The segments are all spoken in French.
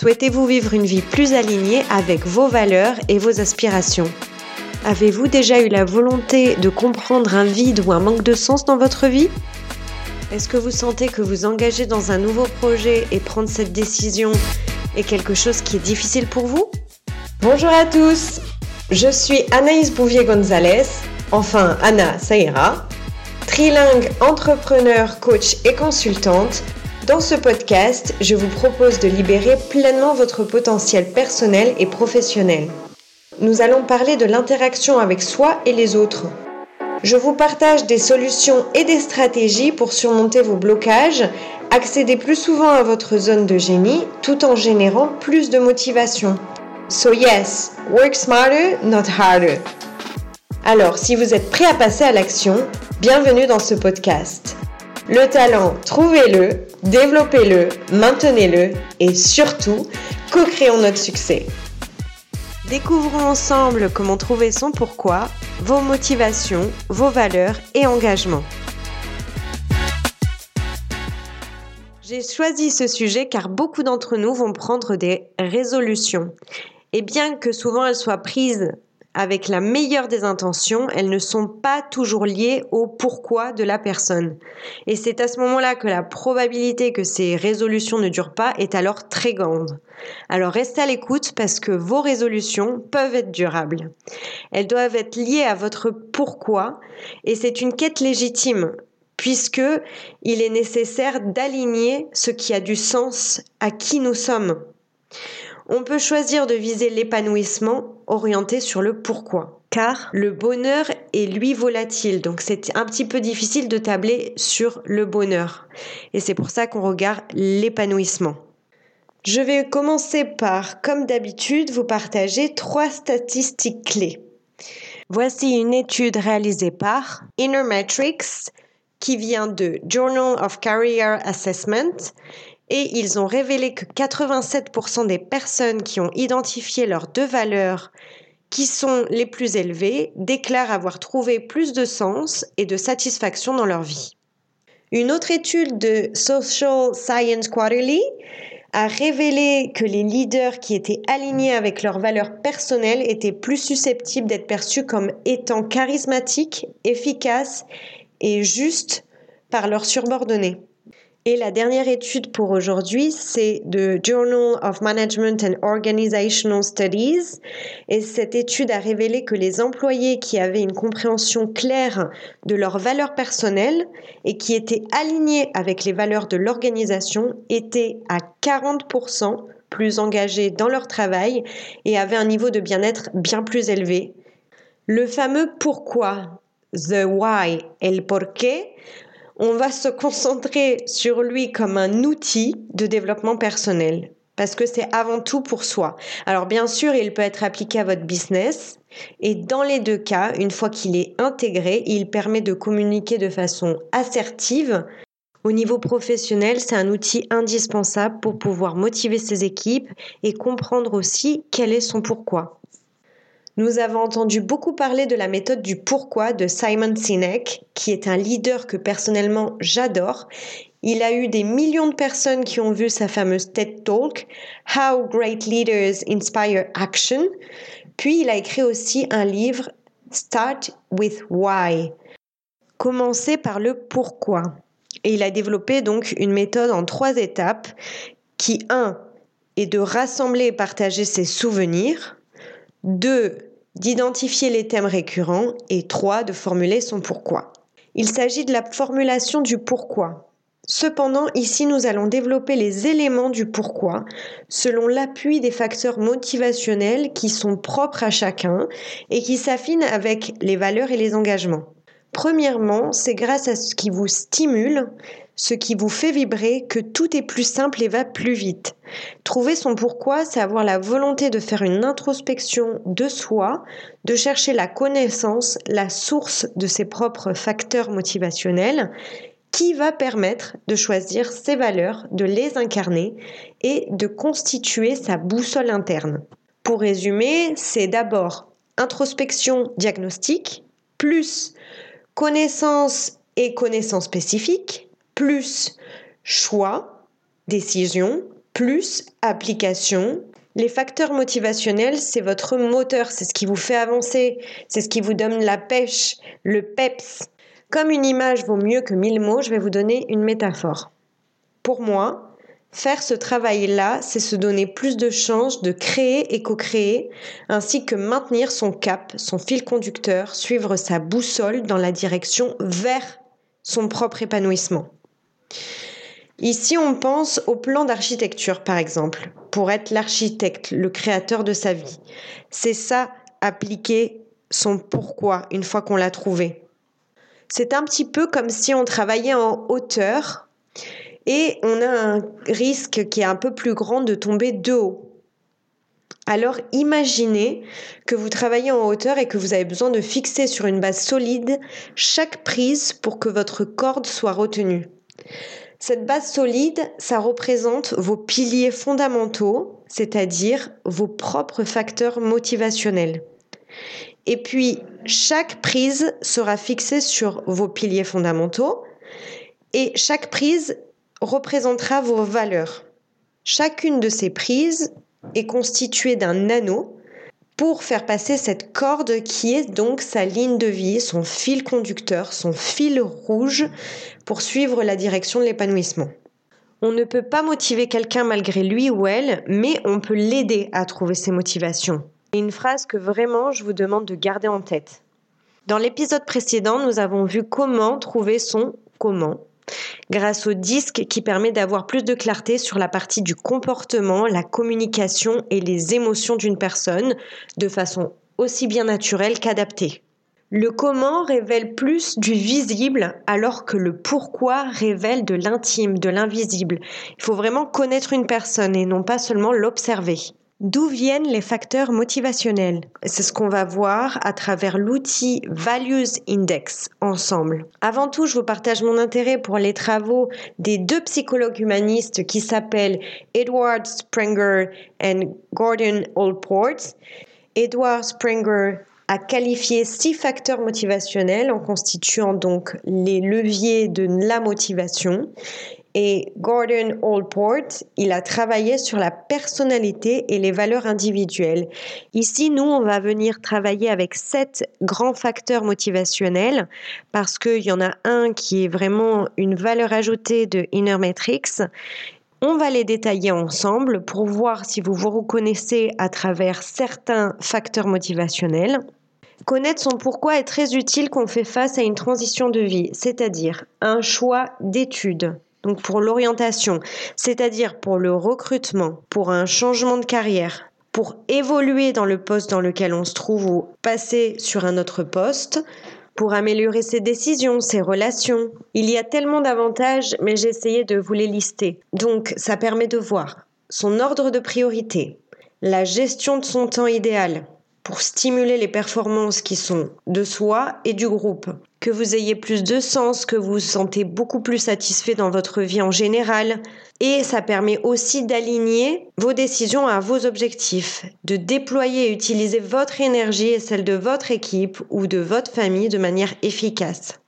Souhaitez-vous vivre une vie plus alignée avec vos valeurs et vos aspirations? Avez-vous déjà eu la volonté de comprendre un vide ou un manque de sens dans votre vie? Est-ce que vous sentez que vous engagez dans un nouveau projet et prendre cette décision est quelque chose qui est difficile pour vous? Bonjour à tous, je suis Anaïs Bouvier-Gonzalez, enfin Anna, ça ira, trilingue entrepreneur, coach et consultante. Dans ce podcast, je vous propose de libérer pleinement votre potentiel personnel et professionnel. Nous allons parler de l'interaction avec soi et les autres. Je vous partage des solutions et des stratégies pour surmonter vos blocages, accéder plus souvent à votre zone de génie tout en générant plus de motivation. So yes, work smarter, not harder. Alors, si vous êtes prêt à passer à l'action, bienvenue dans ce podcast. Le talent, trouvez-le, développez-le, maintenez-le et surtout, co-créons notre succès. Découvrons ensemble comment trouver son pourquoi, vos motivations, vos valeurs et engagements. J'ai choisi ce sujet car beaucoup d'entre nous vont prendre des résolutions. Et bien que souvent elles soient prises avec la meilleure des intentions, elles ne sont pas toujours liées au pourquoi de la personne. Et c'est à ce moment-là que la probabilité que ces résolutions ne durent pas est alors très grande. Alors restez à l'écoute parce que vos résolutions peuvent être durables. Elles doivent être liées à votre pourquoi et c'est une quête légitime puisque il est nécessaire d'aligner ce qui a du sens à qui nous sommes. On peut choisir de viser l'épanouissement orienté sur le pourquoi. Car le bonheur est lui volatile, donc c'est un petit peu difficile de tabler sur le bonheur. Et c'est pour ça qu'on regarde l'épanouissement. Je vais commencer par, comme d'habitude, vous partager trois statistiques clés. Voici une étude réalisée par Inner Metrics qui vient de Journal of Career Assessment et ils ont révélé que 87% des personnes qui ont identifié leurs deux valeurs qui sont les plus élevées déclarent avoir trouvé plus de sens et de satisfaction dans leur vie. Une autre étude de Social Science Quarterly a révélé que les leaders qui étaient alignés avec leurs valeurs personnelles étaient plus susceptibles d'être perçus comme étant charismatiques, efficaces et justes par leurs subordonnés. Et la dernière étude pour aujourd'hui, c'est de Journal of Management and Organizational Studies. Et cette étude a révélé que les employés qui avaient une compréhension claire de leurs valeurs personnelles et qui étaient alignés avec les valeurs de l'organisation étaient à 40% plus engagés dans leur travail et avaient un niveau de bien-être bien plus élevé. Le fameux pourquoi, the why et le porqué on va se concentrer sur lui comme un outil de développement personnel parce que c'est avant tout pour soi. Alors bien sûr, il peut être appliqué à votre business et dans les deux cas, une fois qu'il est intégré, il permet de communiquer de façon assertive. Au niveau professionnel, c'est un outil indispensable pour pouvoir motiver ses équipes et comprendre aussi quel est son pourquoi. Nous avons entendu beaucoup parler de la méthode du pourquoi de Simon Sinek, qui est un leader que personnellement j'adore. Il a eu des millions de personnes qui ont vu sa fameuse TED Talk, How Great Leaders Inspire Action. Puis il a écrit aussi un livre, Start with Why. Commencer par le pourquoi. Et il a développé donc une méthode en trois étapes qui, un, est de rassembler et partager ses souvenirs. 2. D'identifier les thèmes récurrents. Et 3. De formuler son pourquoi. Il s'agit de la formulation du pourquoi. Cependant, ici, nous allons développer les éléments du pourquoi selon l'appui des facteurs motivationnels qui sont propres à chacun et qui s'affinent avec les valeurs et les engagements. Premièrement, c'est grâce à ce qui vous stimule ce qui vous fait vibrer, que tout est plus simple et va plus vite. Trouver son pourquoi, c'est avoir la volonté de faire une introspection de soi, de chercher la connaissance, la source de ses propres facteurs motivationnels, qui va permettre de choisir ses valeurs, de les incarner et de constituer sa boussole interne. Pour résumer, c'est d'abord introspection diagnostique, plus connaissance et connaissance spécifique, plus choix, décision, plus application. Les facteurs motivationnels, c'est votre moteur, c'est ce qui vous fait avancer, c'est ce qui vous donne la pêche, le peps. Comme une image vaut mieux que mille mots, je vais vous donner une métaphore. Pour moi, faire ce travail-là, c'est se donner plus de chances de créer et co-créer, ainsi que maintenir son cap, son fil conducteur, suivre sa boussole dans la direction vers son propre épanouissement. Ici, on pense au plan d'architecture, par exemple, pour être l'architecte, le créateur de sa vie. C'est ça, appliquer son pourquoi une fois qu'on l'a trouvé. C'est un petit peu comme si on travaillait en hauteur et on a un risque qui est un peu plus grand de tomber de haut. Alors imaginez que vous travaillez en hauteur et que vous avez besoin de fixer sur une base solide chaque prise pour que votre corde soit retenue. Cette base solide, ça représente vos piliers fondamentaux, c'est-à-dire vos propres facteurs motivationnels. Et puis, chaque prise sera fixée sur vos piliers fondamentaux et chaque prise représentera vos valeurs. Chacune de ces prises est constituée d'un anneau pour faire passer cette corde qui est donc sa ligne de vie, son fil conducteur, son fil rouge pour suivre la direction de l'épanouissement. On ne peut pas motiver quelqu'un malgré lui ou elle, mais on peut l'aider à trouver ses motivations. Et une phrase que vraiment je vous demande de garder en tête. Dans l'épisode précédent, nous avons vu comment trouver son comment grâce au disque qui permet d'avoir plus de clarté sur la partie du comportement, la communication et les émotions d'une personne de façon aussi bien naturelle qu'adaptée. Le comment révèle plus du visible alors que le pourquoi révèle de l'intime, de l'invisible. Il faut vraiment connaître une personne et non pas seulement l'observer. D'où viennent les facteurs motivationnels? C'est ce qu'on va voir à travers l'outil Values Index ensemble. Avant tout, je vous partage mon intérêt pour les travaux des deux psychologues humanistes qui s'appellent Edward Springer et Gordon Allport. Edward Springer a qualifié six facteurs motivationnels en constituant donc les leviers de la motivation et Gordon Allport, il a travaillé sur la personnalité et les valeurs individuelles. Ici, nous, on va venir travailler avec sept grands facteurs motivationnels parce qu'il y en a un qui est vraiment une valeur ajoutée de Inner Matrix. On va les détailler ensemble pour voir si vous vous reconnaissez à travers certains facteurs motivationnels. Connaître son pourquoi est très utile quand on fait face à une transition de vie, c'est-à-dire un choix d'études, donc pour l'orientation, c'est-à-dire pour le recrutement, pour un changement de carrière, pour évoluer dans le poste dans lequel on se trouve ou passer sur un autre poste, pour améliorer ses décisions, ses relations. Il y a tellement d'avantages, mais j'ai essayé de vous les lister. Donc, ça permet de voir son ordre de priorité, la gestion de son temps idéal, pour stimuler les performances qui sont de soi et du groupe. Que vous ayez plus de sens, que vous vous sentez beaucoup plus satisfait dans votre vie en général. Et ça permet aussi d'aligner vos décisions à vos objectifs, de déployer et utiliser votre énergie et celle de votre équipe ou de votre famille de manière efficace.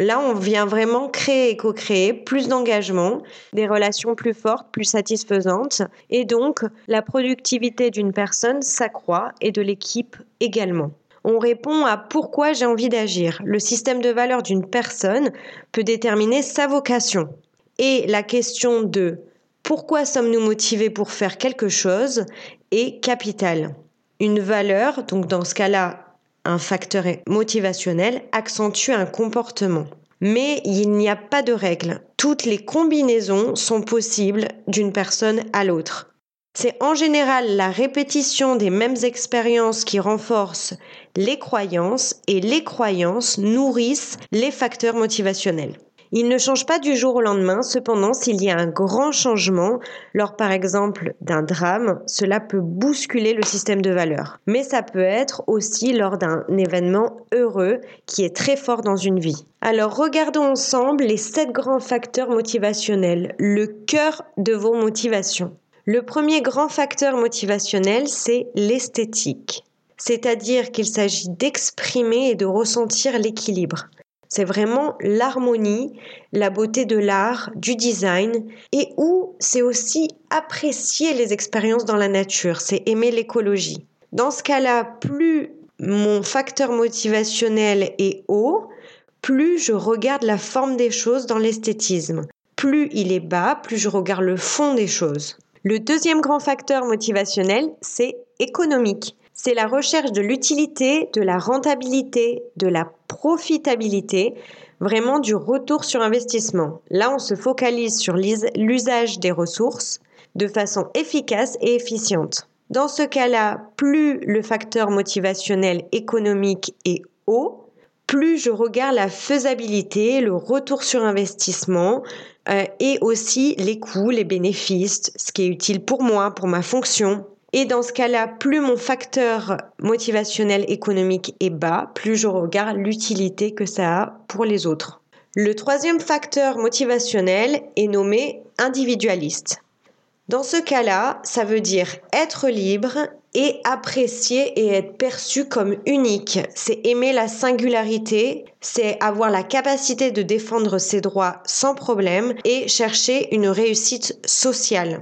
Là, on vient vraiment créer et co-créer plus d'engagement, des relations plus fortes, plus satisfaisantes, et donc la productivité d'une personne s'accroît et de l'équipe également. On répond à pourquoi j'ai envie d'agir. Le système de valeur d'une personne peut déterminer sa vocation. Et la question de pourquoi sommes-nous motivés pour faire quelque chose est capitale. Une valeur, donc dans ce cas-là, un facteur motivationnel accentue un comportement. Mais il n'y a pas de règle. Toutes les combinaisons sont possibles d'une personne à l'autre. C'est en général la répétition des mêmes expériences qui renforce les croyances et les croyances nourrissent les facteurs motivationnels. Il ne change pas du jour au lendemain, cependant s'il y a un grand changement, lors par exemple d'un drame, cela peut bousculer le système de valeurs. Mais ça peut être aussi lors d'un événement heureux qui est très fort dans une vie. Alors regardons ensemble les sept grands facteurs motivationnels, le cœur de vos motivations. Le premier grand facteur motivationnel, c'est l'esthétique. C'est-à-dire qu'il s'agit d'exprimer et de ressentir l'équilibre. C'est vraiment l'harmonie, la beauté de l'art, du design, et où c'est aussi apprécier les expériences dans la nature, c'est aimer l'écologie. Dans ce cas-là, plus mon facteur motivationnel est haut, plus je regarde la forme des choses dans l'esthétisme. Plus il est bas, plus je regarde le fond des choses. Le deuxième grand facteur motivationnel, c'est économique. C'est la recherche de l'utilité, de la rentabilité, de la profitabilité, vraiment du retour sur investissement. Là, on se focalise sur l'usage des ressources de façon efficace et efficiente. Dans ce cas-là, plus le facteur motivationnel économique est haut, plus je regarde la faisabilité, le retour sur investissement euh, et aussi les coûts, les bénéfices, ce qui est utile pour moi, pour ma fonction. Et dans ce cas-là, plus mon facteur motivationnel économique est bas, plus je regarde l'utilité que ça a pour les autres. Le troisième facteur motivationnel est nommé individualiste. Dans ce cas-là, ça veut dire être libre et apprécier et être perçu comme unique. C'est aimer la singularité, c'est avoir la capacité de défendre ses droits sans problème et chercher une réussite sociale.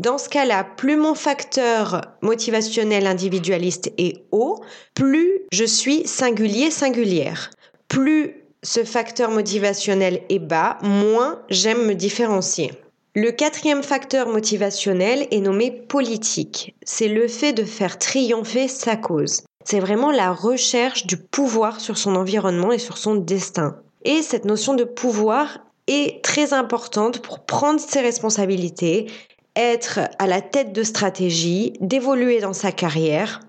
Dans ce cas-là, plus mon facteur motivationnel individualiste est haut, plus je suis singulier singulière. Plus ce facteur motivationnel est bas, moins j'aime me différencier. Le quatrième facteur motivationnel est nommé politique. C'est le fait de faire triompher sa cause. C'est vraiment la recherche du pouvoir sur son environnement et sur son destin. Et cette notion de pouvoir est très importante pour prendre ses responsabilités, être à la tête de stratégie, d'évoluer dans sa carrière.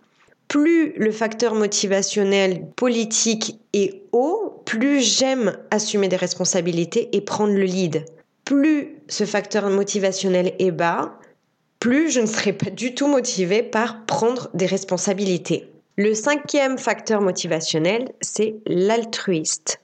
Plus le facteur motivationnel politique est haut, plus j'aime assumer des responsabilités et prendre le lead plus ce facteur motivationnel est bas, plus je ne serai pas du tout motivée par prendre des responsabilités. Le cinquième facteur motivationnel, c'est l'altruiste.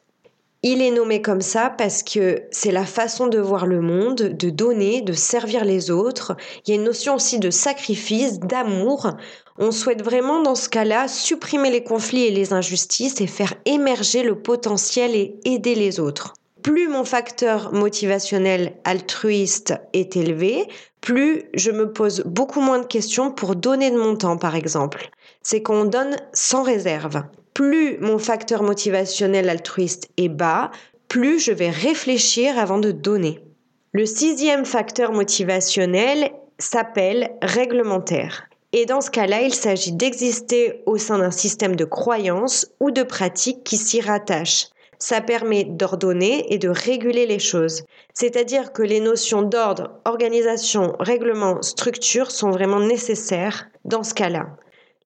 Il est nommé comme ça parce que c'est la façon de voir le monde, de donner, de servir les autres. Il y a une notion aussi de sacrifice, d'amour. On souhaite vraiment dans ce cas-là supprimer les conflits et les injustices et faire émerger le potentiel et aider les autres plus mon facteur motivationnel altruiste est élevé, plus je me pose beaucoup moins de questions pour donner de mon temps, par exemple. C'est qu'on donne sans réserve. Plus mon facteur motivationnel altruiste est bas, plus je vais réfléchir avant de donner. Le sixième facteur motivationnel s'appelle réglementaire. Et dans ce cas-là, il s'agit d'exister au sein d'un système de croyances ou de pratiques qui s'y rattachent ça permet d'ordonner et de réguler les choses. C'est-à-dire que les notions d'ordre, organisation, règlement, structure sont vraiment nécessaires dans ce cas-là.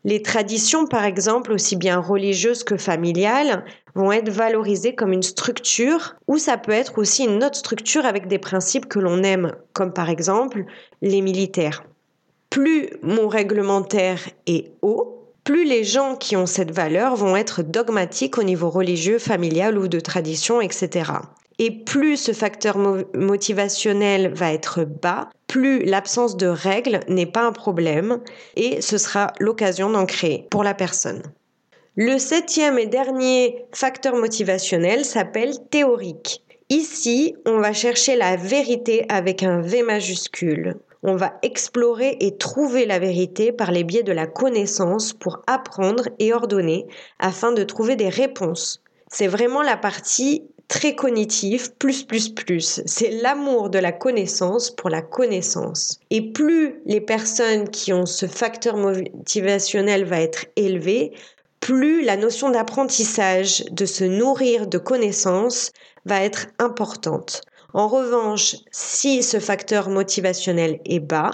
Les traditions, par exemple, aussi bien religieuses que familiales, vont être valorisées comme une structure ou ça peut être aussi une autre structure avec des principes que l'on aime, comme par exemple les militaires. Plus mon réglementaire est haut, plus les gens qui ont cette valeur vont être dogmatiques au niveau religieux, familial ou de tradition, etc. Et plus ce facteur motivationnel va être bas, plus l'absence de règles n'est pas un problème et ce sera l'occasion d'en créer pour la personne. Le septième et dernier facteur motivationnel s'appelle théorique. Ici, on va chercher la vérité avec un V majuscule on va explorer et trouver la vérité par les biais de la connaissance pour apprendre et ordonner afin de trouver des réponses. C'est vraiment la partie très cognitive, plus, plus, plus. C'est l'amour de la connaissance pour la connaissance. Et plus les personnes qui ont ce facteur motivationnel va être élevé, plus la notion d'apprentissage, de se nourrir de connaissances, va être importante. En revanche, si ce facteur motivationnel est bas,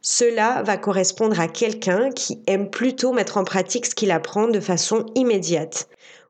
cela va correspondre à quelqu'un qui aime plutôt mettre en pratique ce qu'il apprend de façon immédiate,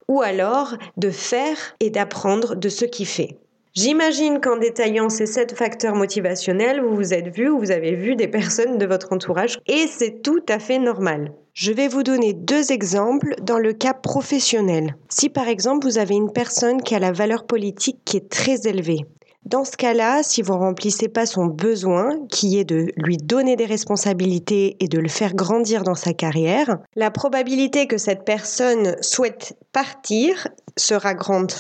ou alors de faire et d'apprendre de ce qu'il fait. J'imagine qu'en détaillant ces sept facteurs motivationnels, vous vous êtes vu ou vous avez vu des personnes de votre entourage et c'est tout à fait normal. Je vais vous donner deux exemples dans le cas professionnel. Si par exemple vous avez une personne qui a la valeur politique qui est très élevée, dans ce cas-là, si vous remplissez pas son besoin, qui est de lui donner des responsabilités et de le faire grandir dans sa carrière, la probabilité que cette personne souhaite partir sera grande.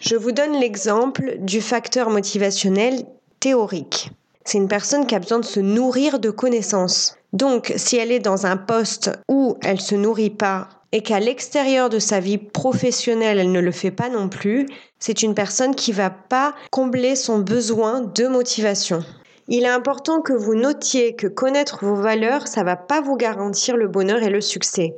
Je vous donne l'exemple du facteur motivationnel théorique. C'est une personne qui a besoin de se nourrir de connaissances. Donc, si elle est dans un poste où elle se nourrit pas et qu'à l'extérieur de sa vie professionnelle, elle ne le fait pas non plus, c'est une personne qui va pas combler son besoin de motivation. Il est important que vous notiez que connaître vos valeurs, ça va pas vous garantir le bonheur et le succès.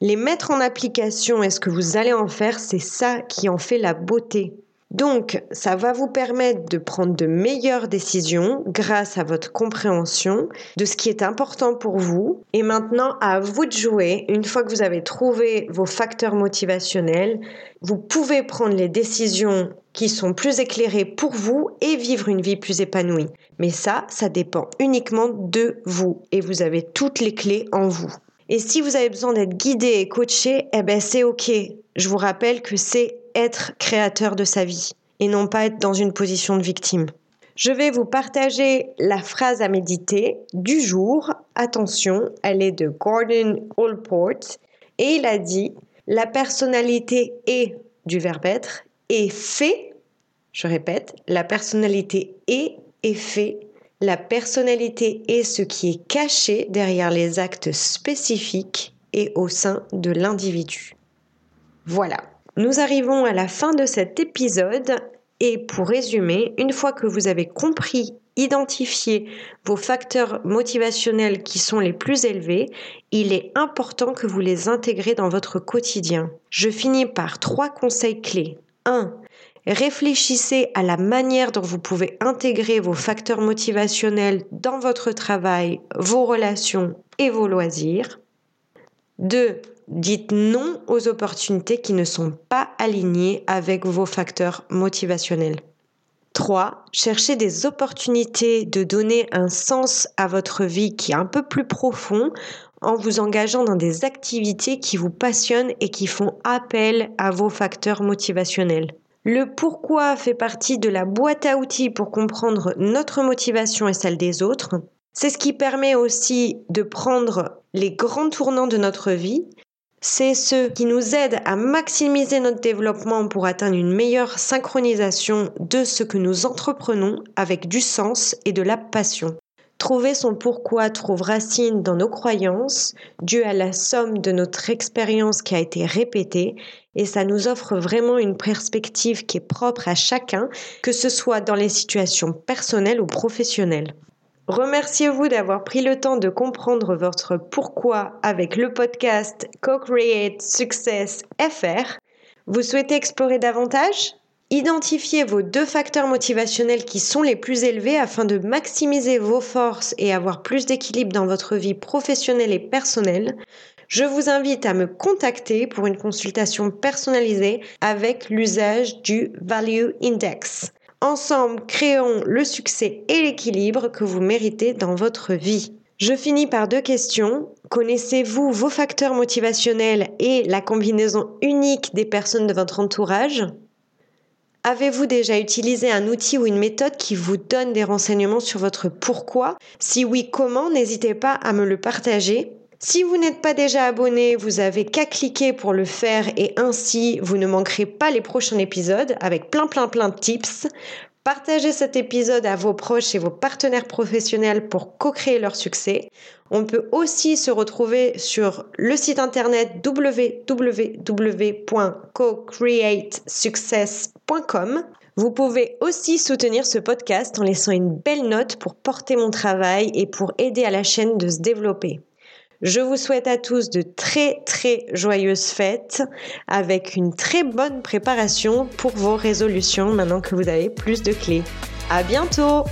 Les mettre en application et ce que vous allez en faire, c'est ça qui en fait la beauté. Donc, ça va vous permettre de prendre de meilleures décisions grâce à votre compréhension de ce qui est important pour vous. Et maintenant, à vous de jouer. Une fois que vous avez trouvé vos facteurs motivationnels, vous pouvez prendre les décisions qui sont plus éclairées pour vous et vivre une vie plus épanouie. Mais ça, ça dépend uniquement de vous et vous avez toutes les clés en vous. Et si vous avez besoin d'être guidé et coaché, eh ben c'est ok. Je vous rappelle que c'est être créateur de sa vie et non pas être dans une position de victime. Je vais vous partager la phrase à méditer du jour. Attention, elle est de Gordon Allport et il a dit la personnalité est du verbe être et fait. Je répète, la personnalité est et fait la personnalité est ce qui est caché derrière les actes spécifiques et au sein de l'individu. Voilà, nous arrivons à la fin de cet épisode et pour résumer, une fois que vous avez compris, identifié vos facteurs motivationnels qui sont les plus élevés, il est important que vous les intégrez dans votre quotidien. Je finis par trois conseils clés. 1. Réfléchissez à la manière dont vous pouvez intégrer vos facteurs motivationnels dans votre travail, vos relations et vos loisirs. 2. Dites non aux opportunités qui ne sont pas alignées avec vos facteurs motivationnels. 3. Cherchez des opportunités de donner un sens à votre vie qui est un peu plus profond en vous engageant dans des activités qui vous passionnent et qui font appel à vos facteurs motivationnels. Le pourquoi fait partie de la boîte à outils pour comprendre notre motivation et celle des autres. C'est ce qui permet aussi de prendre les grands tournants de notre vie. C'est ce qui nous aide à maximiser notre développement pour atteindre une meilleure synchronisation de ce que nous entreprenons avec du sens et de la passion. Trouver son pourquoi trouve racine dans nos croyances, dû à la somme de notre expérience qui a été répétée, et ça nous offre vraiment une perspective qui est propre à chacun, que ce soit dans les situations personnelles ou professionnelles. Remerciez-vous d'avoir pris le temps de comprendre votre pourquoi avec le podcast Co-Create Success FR. Vous souhaitez explorer davantage? Identifiez vos deux facteurs motivationnels qui sont les plus élevés afin de maximiser vos forces et avoir plus d'équilibre dans votre vie professionnelle et personnelle. Je vous invite à me contacter pour une consultation personnalisée avec l'usage du Value Index. Ensemble, créons le succès et l'équilibre que vous méritez dans votre vie. Je finis par deux questions. Connaissez-vous vos facteurs motivationnels et la combinaison unique des personnes de votre entourage? Avez-vous déjà utilisé un outil ou une méthode qui vous donne des renseignements sur votre pourquoi? Si oui, comment? N'hésitez pas à me le partager. Si vous n'êtes pas déjà abonné, vous avez qu'à cliquer pour le faire et ainsi vous ne manquerez pas les prochains épisodes avec plein plein plein de tips. Partagez cet épisode à vos proches et vos partenaires professionnels pour co-créer leur succès. On peut aussi se retrouver sur le site internet www.cocreatesuccess.com. Vous pouvez aussi soutenir ce podcast en laissant une belle note pour porter mon travail et pour aider à la chaîne de se développer. Je vous souhaite à tous de très très joyeuses fêtes avec une très bonne préparation pour vos résolutions maintenant que vous avez plus de clés. À bientôt!